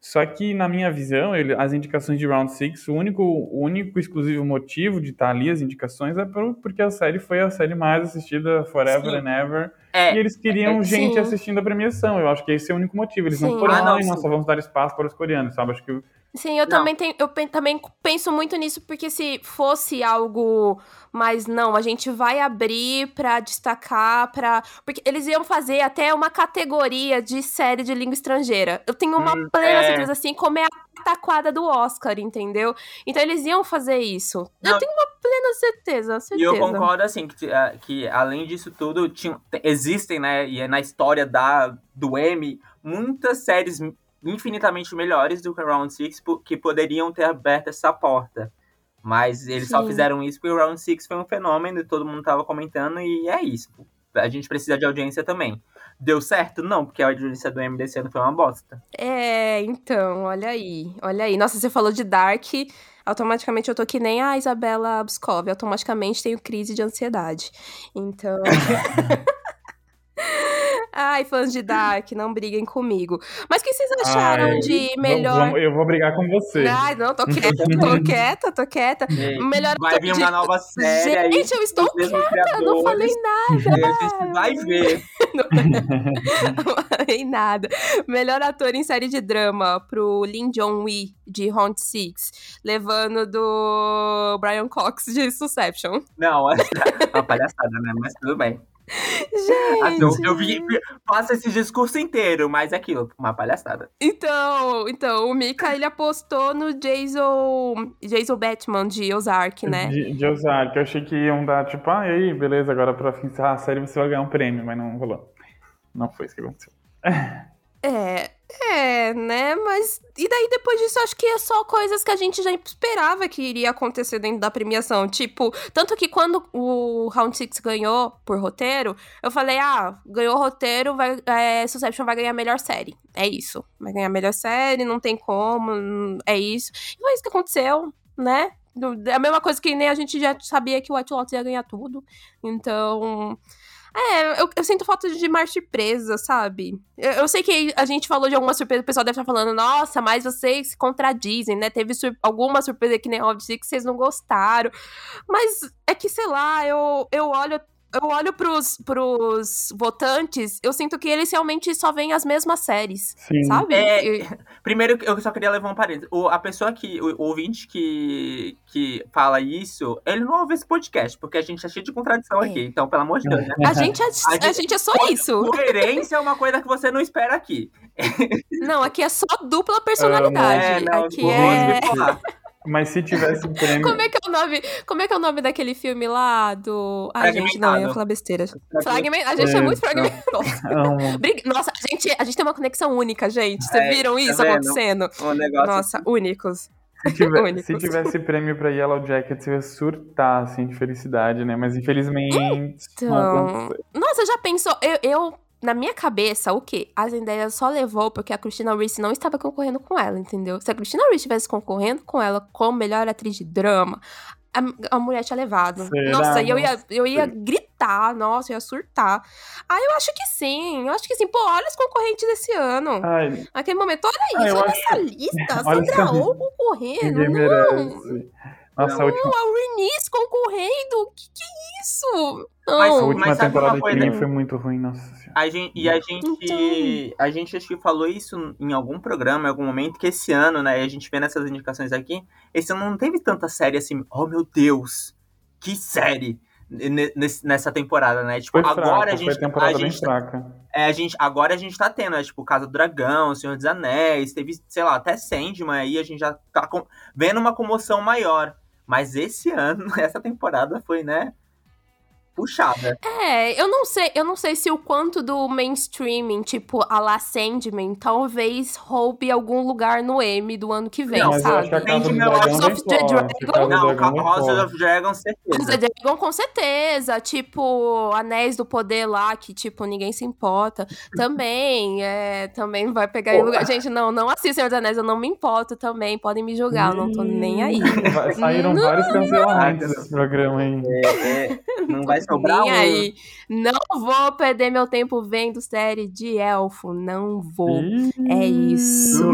Só que na minha visão, ele- as indicações de Round Six, o único, o único exclusivo motivo de estar ali as indicações é por- porque a série foi a série mais assistida forever Sim. and ever. É, E eles queriam é- gente Sim. assistindo a premiação. Eu acho que esse é o único motivo. Eles não Sim. foram, Ah, não, "Ai, sim. nossa, vamos dar espaço para os coreanos, sabe? Acho que Sim, eu Não. também tenho, eu pen- também penso muito nisso, porque se fosse algo mais não, a gente vai abrir pra destacar, pra. Porque eles iam fazer até uma categoria de série de língua estrangeira. Eu tenho uma Hum, plena é. certeza, assim, como é a taquada do Oscar, entendeu? Então eles iam fazer isso. Não. Eu tenho uma plena certeza, E certeza. eu concordo, assim, que, eh, que além disso tudo, tinha- te- existem, né, e é na história da, do M, muitas séries infinitamente melhores do que Round Six po- que poderiam ter aberto essa porta. Mas eles só Sim. fizeram isso porque o Round Six foi um fenômeno e todo mundo tava comentando, e é isso. A gente precisa de audiência também. Deu certo? Não, porque a audiência do M desse ano foi uma bosta. É, então, olha aí, olha aí. Nossa, você falou de Dark, automaticamente eu tô que nem a Isabela Boscov, automaticamente tenho crise de ansiedade. Então. Ai, fãs de Dark, não briguem comigo. Mas o que vocês acharam Ai, de melhor. vamos- eu vou brigar com você. Ai, não, tô quieta, tô quieta, tô quieta. Melhor Vai vir de- uma nova série aí. Gente, eu estou Eu não falei nada. A gente vai ver. Não falei nada. Melhor ator em série de drama pro Lin Jong-wi, de Round Six, levando do Brian Cox, de Succession. Não, é uma palhaçada, né? Mas tudo bem. Assim, eu, eu vi, faço esse discurso inteiro, mas é aquilo, uma palhaçada. Então, então, o Mika, ele apostou no Jason, Jason Batman, de Ozark, né? De, de Ozark, eu achei que iam dar, tipo, ah, e aí, beleza, agora pra encerrar a série você vai ganhar um prêmio, mas não rolou. Não foi isso que aconteceu. É, é, né? Mas. E daí, depois disso, acho que é só coisas que a gente já esperava que iria acontecer dentro da premiação. Tipo, tanto que quando o Round Six ganhou por roteiro, eu falei: ah, ganhou roteiro, vai, é, vai ganhar a melhor série. É isso. Vai ganhar a melhor série, não tem como, é isso. E foi isso que aconteceu, né? É a mesma coisa que nem a gente já sabia que o White Lotus ia ganhar tudo. Então. É, eu, eu sinto falta de mais surpresa, sabe? Eu, eu sei que a gente falou de alguma surpresa, o pessoal deve estar falando, nossa, mas vocês se contradizem, né? Teve sur- alguma surpresa que nem Six que vocês não gostaram. Mas é que, sei lá, eu, eu olho. Eu olho pros, pros votantes, eu sinto que eles realmente só veem as mesmas séries, Sim. sabe? É, Primeiro, eu só queria levar um parênteses. O, a pessoa que, o, o ouvinte que, que fala isso, ele não ouve esse podcast, porque a gente é cheio de contradição É. aqui. Então, pelo amor de Deus, né? a, gente é, a, gente- gente é só isso. Coerência é uma coisa que você não espera aqui. Não, aqui é só dupla personalidade. É, não, aqui é. Mas se tivesse um prêmio. Como é que é o nome? Como é que é o nome daquele filme lá do. Ai, gente, não, eu ia falar besteira. Fragment. A gente é, É, muito fragmentado. Nossa, a gente, a gente tem uma conexão única, gente. Vocês É, viram tá isso vendo? acontecendo? Um negócio Nossa, únicos. se, tiver- Únicos. se tivesse prêmio pra Yellow Jackets, eu ia surtar, assim, de felicidade, né? Mas infelizmente. Então. Nossa, já pensou? Eu, eu, na minha cabeça, o quê? A Zendaya só levou porque a Christina Ricci não estava concorrendo com ela, entendeu? Se a Christina Ricci estivesse concorrendo com ela como melhor atriz de drama, a, a mulher tinha levado. Será? Nossa, e eu ia, eu ia gritar, nossa, eu ia surtar. Ah, eu acho que sim, eu acho que sim. Pô, olha os concorrentes desse ano. Ai, Naquele momento, olha Ah, isso, eu olha acho- essa lista. Sandra Oh concorrendo. Não, merece. Nossa, a não, última, a Renice concorrendo. Que que é isso? Mas a Não. última Mas temporada de coisa? Foi muito ruim, nossa. A gente, e a gente, a gente acho que falou isso em algum programa, em algum momento, que esse ano, né, e a gente vê nessas indicações aqui, esse ano não teve tanta série assim, oh meu Deus, que série nessa temporada, né? Tipo, Foi agora fraca, a gente, foi temporada a bem gente, fraca. é, a gente, agora a gente tá tendo, né? Tipo, Casa do Dragão, Senhor dos Anéis, teve, sei lá, até Sandman aí, a gente já tá com- vendo uma comoção maior. Mas esse ano, essa temporada foi, né, puxada. É, eu não sei, eu não sei se o quanto do mainstreaming, tipo, a La Sandman, talvez roube algum lugar no M do ano que vem, Não, Mas eu acho sabe? House of the. Dragon. Não, House of Dragon, House certeza. of the Dragon, com certeza. Tipo, Anéis do Poder lá, que, tipo, ninguém se importa. Também, é, também vai pegar em lugar. Gente, não, não assisto Senhor dos Anéis, eu não me importo também. Podem me julgar, eu não tô nem aí. Saíram Não, vários cancelamentos não. desse programa aí. É, é, não vai sobrar Nem um. aí. Não vou perder meu tempo vendo série de elfo. Não vou. Ih. É isso.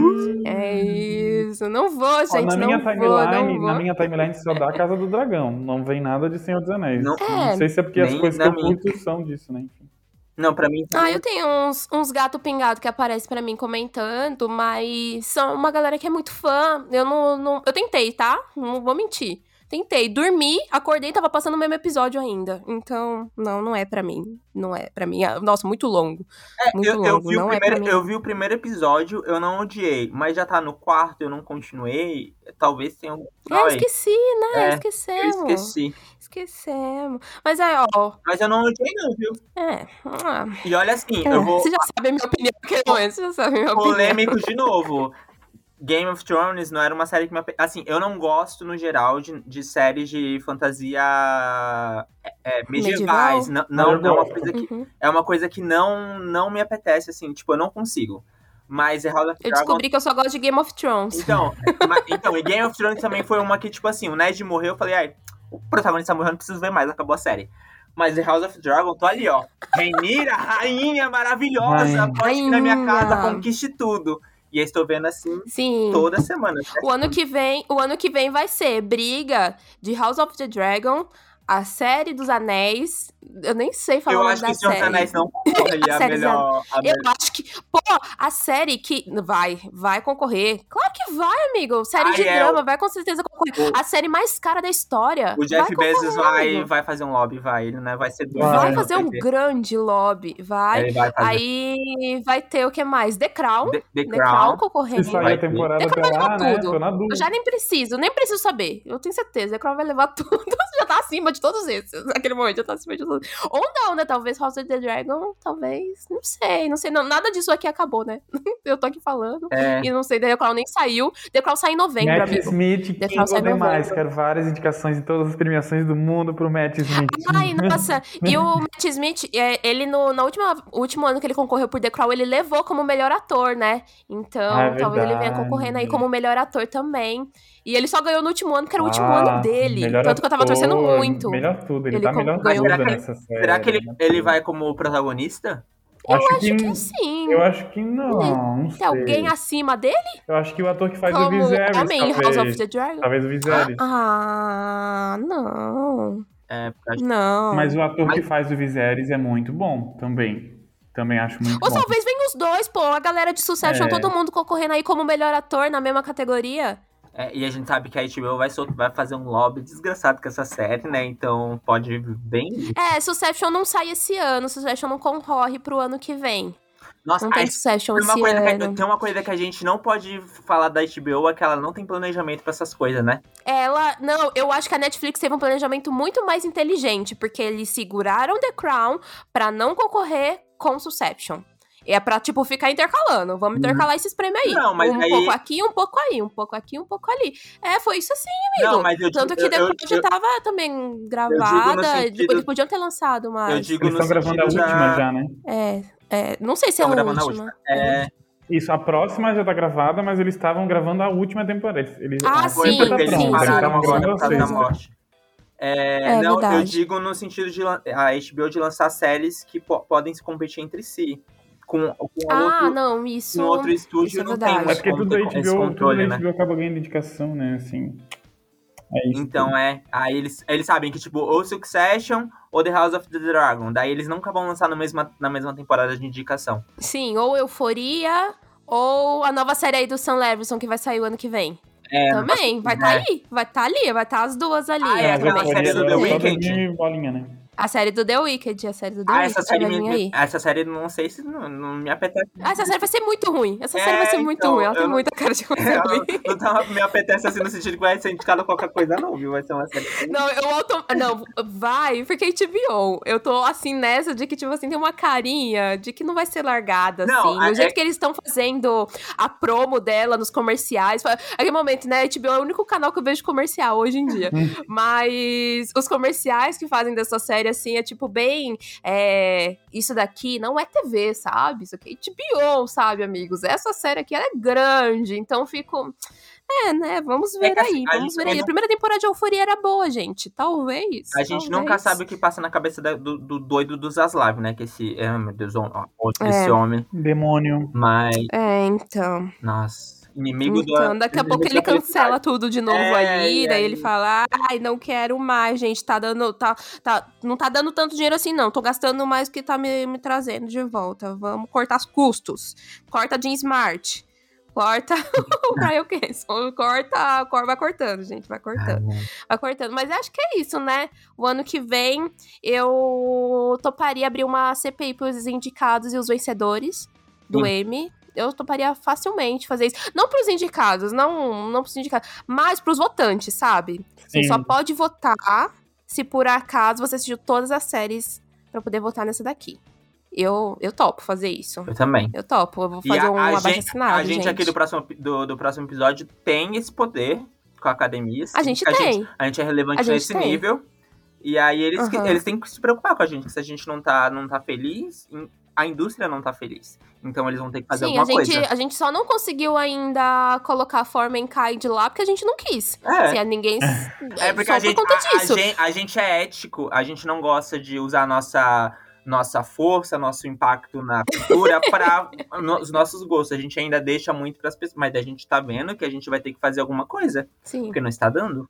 É isso. Não vou, Ó, gente. na, não minha vou, timeline, não vou. na minha timeline só dá a Casa do Dragão. Não vem nada de Senhor dos Anéis. Não- É. sei se é porque as coisas que na eu curto são disso, né? Enfim. Não, pra mim. Ah, eu tenho uns, uns gato pingado que aparecem pra mim comentando, mas são uma galera que é muito fã. Eu não, não- Eu tentei, tá? Não vou mentir. Tentei. Dormi, acordei, tava passando o mesmo episódio ainda. Então, não, não é pra mim. Não é pra mim. Ah, Nossa, muito longo. muito É, eu, eu longo. vi o não é eu vi o primeiro episódio, eu não odiei, mas já tá no quarto, eu não continuei. Talvez tenha um. É, esqueci, né? É, Esquecemos. Esqueci. Esquecemos. Mas é, ó. Mas eu não odiei, não, viu? É. ah, E olha assim, é, eu vou. Você já sabe a minha opinião naquele momento. Você já sabe a minha opinião. Polêmico de novo. Game of Thrones não era uma série que me. Assim, eu não gosto, no geral, de, de séries de fantasia é, é, medievais. Não, não, Eu não é uma coisa que, Uhum. é uma coisa que não, não me apetece, assim. Tipo, eu não consigo. Mas é House of Eu Dragon descobri que eu só gosto de Game of Thrones. Então, ma- então, e Game of Thrones também foi uma que, tipo assim, o Ned morreu, eu falei, ai, o protagonista morreu, não preciso ver mais, acabou a série. Mas The House of Dragon, tô ali, ó. Renira, rainha maravilhosa, pode ir na minha casa, conquiste tudo. E eu estou vendo assim Sim. toda semana. O ano que vem, o ano que vem vai ser briga de House of the Dragon, a série dos Anéis. Eu nem sei falar Eu o nome acho da que Senhor dos série. Anéis não concorre A a série melhor. a Eu melhor- acho que, pô, a série que vai, vai concorrer. Claro que vai, amigo. Série Ah, de é, drama vai com certeza concorrer. o- A série mais cara da história. O Jeff vai Bezos vai, amigo. vai fazer um lobby, vai. Ele né, vai ser dono. Vai Vai, fazer um grande lobby, vai. Vai Aí vai ter o que mais? The Crown. The, The The Crown Crown. concorrendo. Se sair Vai a temporada The Crown vai levar né? tudo. Eu já nem preciso, nem preciso saber. Eu tenho certeza. The Crown vai levar tudo. já tá acima de todos esses. Naquele momento já tá acima de todos. Ou não, né? Talvez House of the Dragon, talvez. Não sei, não sei. Não, nada disso aqui acabou, né? Eu tô aqui falando. É, E não sei, The Crown nem saiu. The Crown sai em novembro, Matt amigo. Smith, The quem Crown sai em novembro. Quero várias indicações em todas as premiações do mundo pro Matt Smith. Ai, nossa. E o Matt Smith, é, ele no, na última, último ano que ele concorreu por The Crown, ele levou como melhor ator, né? Então, Ah, é talvez ele venha concorrendo aí como melhor ator também. E ele só ganhou no último ano, que era o último Ah, ano dele. melhor Tanto que eu tava ator, torcendo muito. Melhor tudo, ele, Ele tá melhor ganhou- tudo Será que- nessa série. será que ele, melhor ele vai como protagonista? Acho, Acho que, que sim. Eu acho que não, não sei. Tem alguém acima dele? Eu acho que o ator que faz o como Viserys, homem em House talvez. of the Dragon? Talvez o Viserys. Ah, não. É, porque acho- Não. Mas o ator que Mas- faz o Viserys é muito bom também. Também acho muito Ou bom. talvez venham os dois, pô. A galera de Succession, É. todo mundo concorrendo aí como melhor ator na mesma categoria. É, e a gente sabe que a HBO vai, vai fazer um lobby desgraçado com essa série, né? Então pode vir bem. É, Succession não sai esse ano. Succession não concorre pro ano que vem. Nossa, Não a tem Succession esse coisa que, ano. tem uma coisa que a gente não pode falar da HBO, é que ela não tem planejamento pra essas coisas, né? Ela. Não, eu acho que a Netflix teve um planejamento muito mais inteligente, porque eles seguraram The Crown pra não concorrer com Succession. É pra, tipo, ficar intercalando. Vamos intercalar esses prêmios aí. Uhum. Não, mas um aí- pouco aqui, um pouco aí, um pouco aqui, um pouco ali. É, foi isso assim, amigo. Não, mas eu Tanto digo- que The eu- eu- já tava também gravada. sentido- Eles podiam ter lançado, Eu digo Eles estão gravando a última da- já, né? É, é. Não sei se é a Estão gravando a última. última. É, Isso, a próxima já tá gravada, mas eles estavam gravando a última temporada. Eles, eles, Ah, sim, tá eles sim, sim. agora gravando por a causa da morte. É, É não, eu verdade. digo no sentido de a HBO de lançar séries que po- podem se competir entre si. Com, com Ah, outro, não, isso. com outro isso estúdio é não tem. É porque tudo esse HBO, tudo controle, da né? HBO acaba ganhando indicação, né? Assim. É isso. Então é, aí eles, eles sabem que, tipo, ou Succession ou The House of the Dragon. Daí eles nunca vão lançar na mesma, na mesma temporada de indicação. Sim, ou Euforia, ou a nova série aí do Sam Levinson que vai sair o ano que vem. É, Também, vai estar é. ali, vai estar ali, vai estar as duas ali. Ah, é, né, aquela também. série do The só Weeknd? bolinha, né? A série do The Wicked, a série do The Ah, Wicked essa série, vai vir me, aí. essa série não sei se não, não me apetece. Ah, essa série vai ser muito ruim. Essa série É, vai ser muito então, ruim. Ela tem não- muita cara de ser Ela ruim. não tá, me apetece assim no sentido que vai ser indicado qualquer coisa, não, viu? Vai ser uma série. Não, eu auto... Não, vai, porque HBO. Eu tô assim nessa de que, tipo assim, tem uma carinha de que não vai ser largada, Não, assim. é- Do jeito é- que eles estão fazendo a promo dela nos comerciais. Aquele momento, né? HBO é o único canal que eu vejo comercial hoje em dia. Mas os comerciais que fazem dessa série, assim, é tipo bem. é, isso daqui não é TV, sabe? Isso aqui é HBO, sabe, amigos? Essa série aqui ela é grande, então eu fico. É, né? Vamos ver que assim, aí, a vamos ver aí. não- A primeira temporada de Euforia era boa, gente. Talvez. A gente nunca talvez. sabe o que passa na cabeça da- do, do doido do Zaslav, né? Que esse. Meu Deus, ó, ó, É. esse homem. Demônio. Mas. É, então. Nossa. Inimigo Então, da. daqui a pouco ele cancela tudo de novo É, aí, e daí aí? ele fala: "Ai, não quero mais, gente, tá dando tá, tá não tá dando tanto dinheiro assim não, tô gastando mais do que tá me, me trazendo de volta. Vamos cortar os custos. Corta Jean Smart. Corta o Brian Kenson. Corta, cor- vai cortando, gente, vai cortando. Vai cortando. Mas acho que é isso, né? O ano que vem eu toparia abrir uma CPI pros indicados e os vencedores do. M. Eu toparia facilmente fazer isso. Não pros indicados, não, não pros indicados, mas pros votantes, sabe? Você Sim. só pode votar se por acaso você assistiu todas as séries pra poder votar nessa daqui. Eu, eu topo fazer isso. Eu também. Eu topo. Eu vou fazer a, um a abaixo gente, assinado, a gente, aqui do próximo, do, do próximo episódio tem esse poder com a academia. A gente que tem. Gente, a gente é relevante A gente nesse tem. nível. E aí eles, Aham. eles têm que se preocupar com a gente. que Se a gente não tá, não tá feliz, a indústria não tá feliz. Então eles vão ter que fazer Sim, a alguma gente, coisa. a gente só não conseguiu ainda colocar a forma em Kind lá porque a gente não quis. É. Assim, a ninguém. É porque só a gente, por conta a, a disso. gente, a gente é ético, a gente não gosta de usar a nossa, nossa força, nosso impacto na cultura para os nossos gostos. A gente ainda deixa muito para as pessoas, mas a gente tá vendo que a gente vai ter que fazer alguma coisa, Sim. porque não está dando.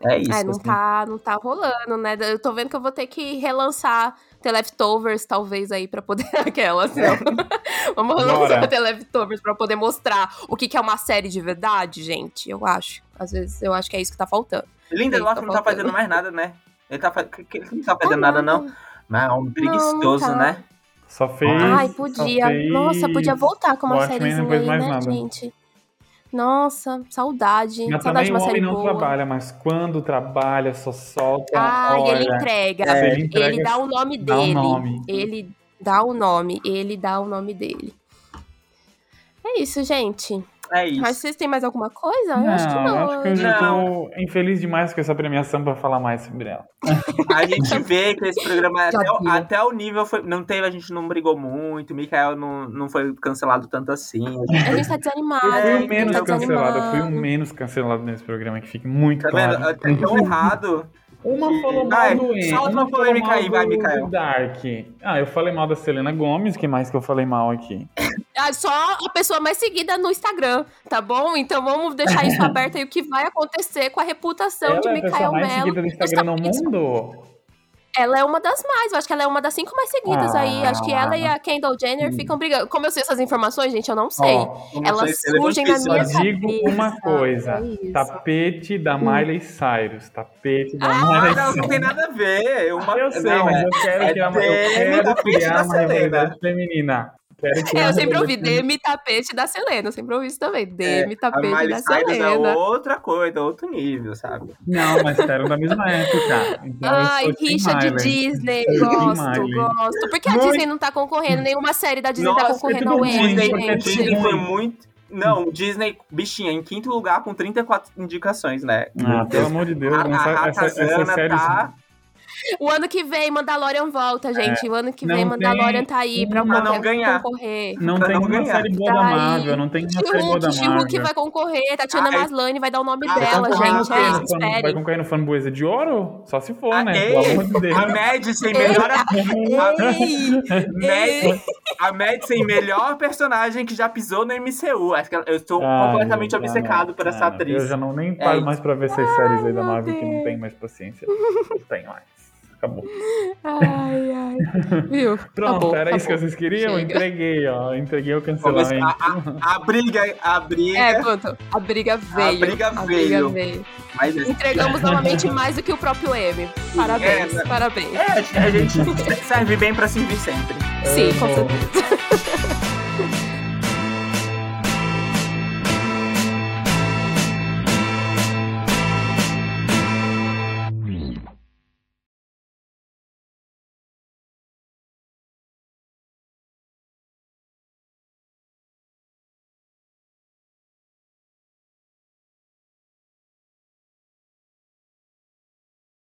É isso. É, não assim. tá, não tá rolando, né? Eu tô vendo que eu vou ter que relançar The Leftovers, talvez, aí, pra poder. Aquela, assim, ó. Vamos Bora. The Leftovers pra poder mostrar o que, que é uma série de verdade, gente. Eu acho. Às vezes, eu acho que é isso que tá faltando. Lindelof Tá não tá fazendo mais nada, né? Ele, tá, ele não tá fazendo nada, não. Mas é um preguiçoso, tá. né? Só fez. Ai, podia. fez Nossa, podia voltar com uma não fez aí, mais né, nada. gente? Nossa, saudade. Mas saudade de também o uma série homem não boa. trabalha, mas quando trabalha, só solta. Ah, e ele olha, entrega. É, ele entrega, ele dá o nome dá o dele. nome. Ele dá o nome. Ele dá o nome dele. É isso, gente. É isso. Mas vocês têm mais alguma coisa? Não, eu acho que não. acho que eu já tô infeliz demais com essa premiação pra falar mais sobre ela. A gente vê que esse programa, Já até, o- até o nível foi. Não teve, a gente não brigou muito, o Mikael não, não foi cancelado tanto assim. A gente tá desanimado. Eu fui É, o gente menos tá cancelado, eu fui o menos cancelado nesse programa, que fique muito Tá vendo? claro. É tão errado. Uma falou mal do solta uma polêmica mal aí, vai, do- Mikael. Dark. Ah, eu falei mal da Selena Gomes, que mais que eu falei mal aqui? Ah, só a pessoa mais seguida no Instagram, tá bom? Então vamos deixar isso aberto aí, o que vai acontecer com a reputação Ela de é a pessoa Mikael mais Mello. seguida do nos Instagram no mundo? Ela é uma das mais, eu acho que ela é uma das cinco mais seguidas aí. Acho que ela e a Kendall Jenner Hum. ficam brigando. Como eu sei essas informações, gente, eu não sei. Eu não Elas sei se surgem na minha Só digo cabeça. uma coisa. É. Tapete da Miley Cyrus. Tapete da Ah, Miley Ah, não, não Cyrus. tem nada a ver. Uma... Eu sei, não, mas é- eu quero é que a eu quero criar uma rivalidade feminina. É, eu sempre ouvi Demi Tapete da Selena. Eu sempre ouvi isso também. Demi a Tapete Miley da Cyrus Selena. é outra coisa, outro nível, sabe? Não, mas eram da mesma época. Então Ai, rixa de. Disney. Gosto, gosto. Por que a Muito. Disney não tá concorrendo? Nenhuma série da Disney tá Nossa, concorrendo tudo ao Emmy, Disney, porque gente. Disney foi muito. Não, Disney, bichinha, em quinto lugar com 34 indicações, né? Ah, pelo amor de Deus, A, essa, a essa, essa Ratazana série. tá. O ano que vem, Mandalorian volta, gente. O ano que É, vem, Mandalorian tem tá aí pra uma- não ganhar. concorrer. Não Pra tem não uma ganhar. série boa da Tá aí. Marvel, não tem uma série boa da She-Hulk, She-Hulk Marvel. vai concorrer. Tatiana Ah, é- Maslany vai dar o nome Ah, dela, gente. É isso, Vai concorrer- Vai espere. concorrer no Framboesa de Ouro? Só se for, Ah, né? ei, Pelo amor de Deus. A Madison, melhor. A Madison, melhor personagem que já pisou no MCU. Acho que eu estou Ai, completamente ah, obcecado não, por ah, essa atriz. Eu já não nem É paro mais pra ver essas séries aí da Marvel que não tem mais paciência. Não tem mais. Acabou. Ai, ai. Viu? Pronto, Acabou, era isso que acabou. vocês queriam? Chega. Entreguei, ó. Entreguei o cancelamento. a, a- a briga, a briga. É, pronto. A briga veio. briga veio. veio. mas, Entregamos novamente mais do que o próprio M. Parabéns, É, parabéns. é, a gente serve bem pra servir sempre. Sim, com Amo. certeza.